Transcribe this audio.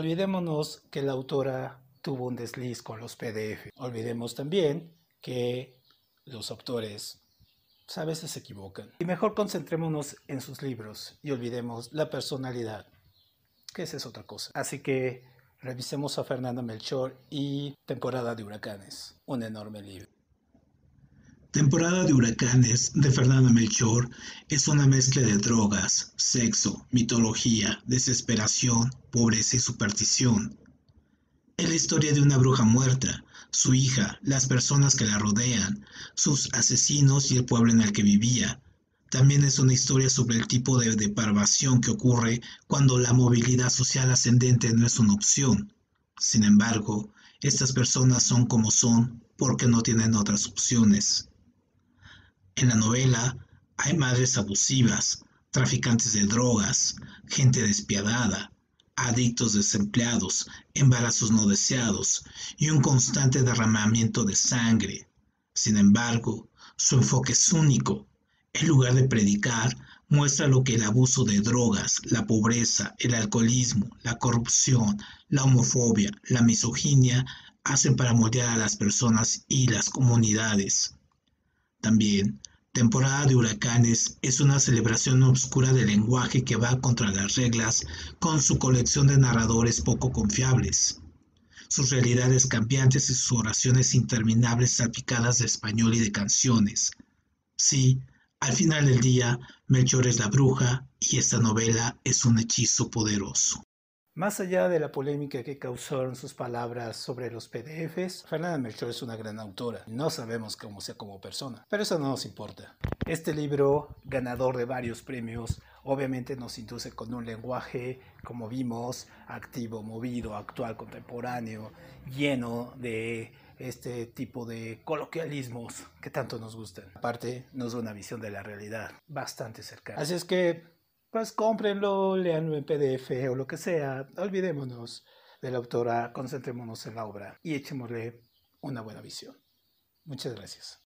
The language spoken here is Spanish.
olvidémonos que la autora tuvo un desliz con los PDF. Olvidemos también que los autores a veces se equivocan. Y mejor concentrémonos en sus libros y olvidemos la personalidad, que esa es otra cosa. Así que revisemos a Fernando Melchor y Temporada de Huracanes, un enorme libro. Temporada de Huracanes de Fernando Melchor es una mezcla de drogas, sexo, mitología, desesperación, pobreza y superstición. Es la historia de una bruja muerta, su hija, las personas que la rodean, sus asesinos y el pueblo en el que vivía. También es una historia sobre el tipo de depravación que ocurre cuando la movilidad social ascendente no es una opción. Sin embargo, estas personas son como son porque no tienen otras opciones. En la novela hay madres abusivas, traficantes de drogas, gente despiadada, adictos desempleados, embarazos no deseados y un constante derramamiento de sangre. Sin embargo, su enfoque es único. En lugar de predicar, muestra lo que el abuso de drogas, la pobreza, el alcoholismo, la corrupción, la homofobia, la misoginia hacen para moldear a las personas y las comunidades. También Temporada de huracanes es una celebración obscura del lenguaje que va contra las reglas con su colección de narradores poco confiables, sus realidades cambiantes y sus oraciones interminables salpicadas de español y de canciones. Sí, al final del día, Melchor es la bruja y esta novela es un hechizo poderoso. Más allá de la polémica que causaron sus palabras sobre los PDFs, Fernanda Melchor es una gran autora. No sabemos cómo sea como persona, pero eso no nos importa. Este libro, ganador de varios premios, obviamente nos induce con un lenguaje, como vimos, activo, movido, actual, contemporáneo, lleno de este tipo de coloquialismos que tanto nos gustan. Aparte, nos da una visión de la realidad bastante cercana. Así es que pues cómprenlo, leanlo en PDF o lo que sea. Olvidémonos de la autora, concentrémonos en la obra y echémosle una buena visión. Muchas gracias.